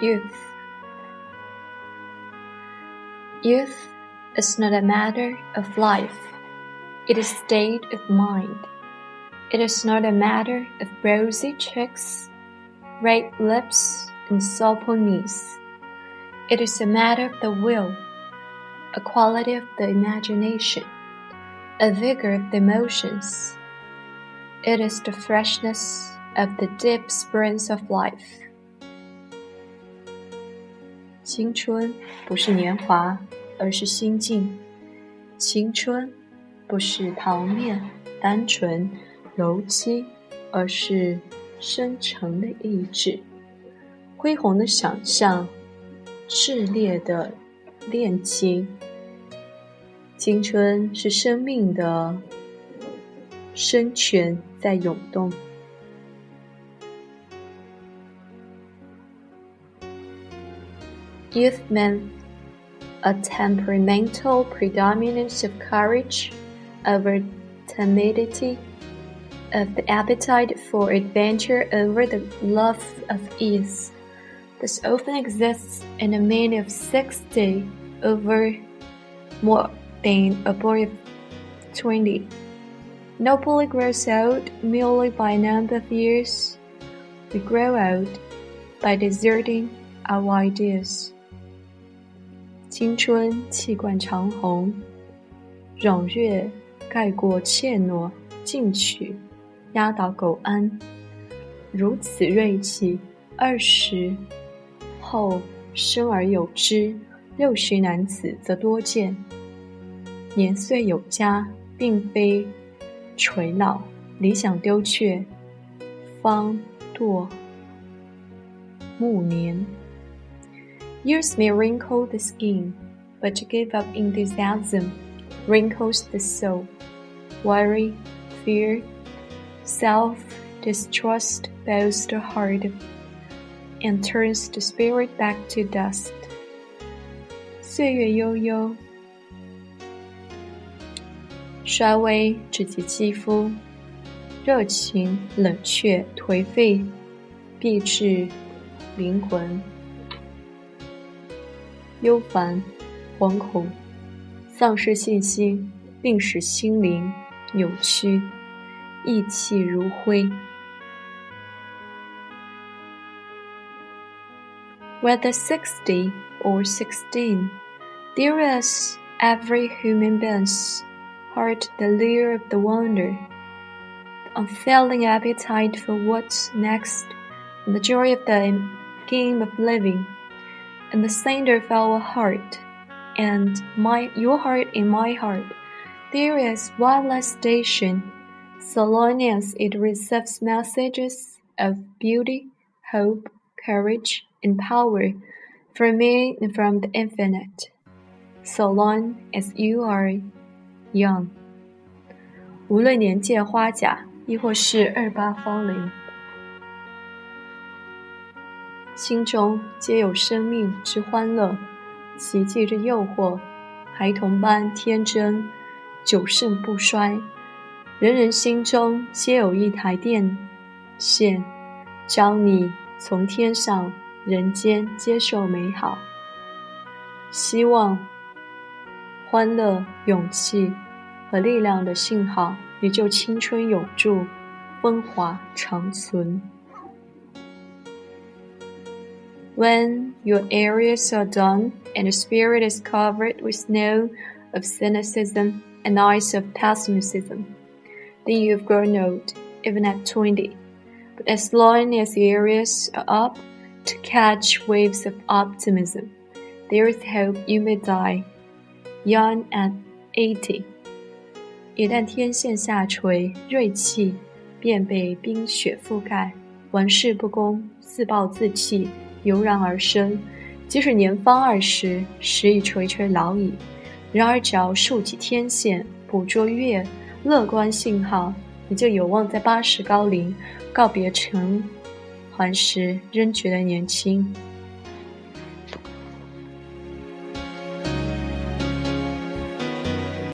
Youth. Youth is not a matter of life, it is state of mind. It is not a matter of rosy cheeks, red lips, and supple knees. It is a matter of the will, a quality of the imagination, a vigor of the emotions. It is the freshness of the deep springs of life. 青春不是年华，而是心境；青春不是桃面单纯柔肌，而是深沉的意志、恢宏的想象、炽烈的恋情。青春是生命的深泉在涌动。Youth meant a temperamental predominance of courage over timidity, of the appetite for adventure over the love of ease. This often exists in a man of sixty over more than a boy of twenty. Nobly grows old merely by a number of years. We grow old by deserting our ideas. 青春气贯长虹，朗月盖过怯懦进取，压倒苟安。如此锐气，二十后生而有之，六十男子则多见。年岁有加，并非垂老，理想丢却，方堕暮年。Years may wrinkle the skin, but to give up enthusiasm wrinkles the soul. Worry, fear, self distrust bows the heart and turns the spirit back to dust. 岁月悠悠，衰微只及肌肤，热情冷却颓废，必至灵魂。 忧烦、惶恐、丧失信心，并使心灵扭曲、意气如灰。Whether sixty or sixteen, there is every human being's heart the lure of the wonder, the unfailing appetite for what's next, and the joy of the game of living and the center of our heart, and my your heart in my heart, there is wireless station, so long as it receives messages of beauty, hope, courage, and power from me and from the infinite, so long as you are young. 无论年届花甲，亦或是二八芳龄。 心中皆有生命之欢乐，奇迹之诱惑，孩童般天真，久盛不衰。人人心中皆有一台电线，教你从天上人间接受美好、希望、欢乐、勇气和力量的信号，也就青春永驻，风华长存。When your aerials are done and the spirit is covered with snow of cynicism and ice of pessimism, then you have grown old, even at 20. But as long as your aerials are up to catch waves of optimism, there is hope you may die young at 80. 一旦天线下垂，锐气便被冰雪覆盖，玩世不恭，自暴自弃。油然而生，即使年方二十，时已垂垂老矣。然而，只要竖起天线，捕捉月乐观信号，你就有望在八十高龄告别尘寰时，仍觉得年轻。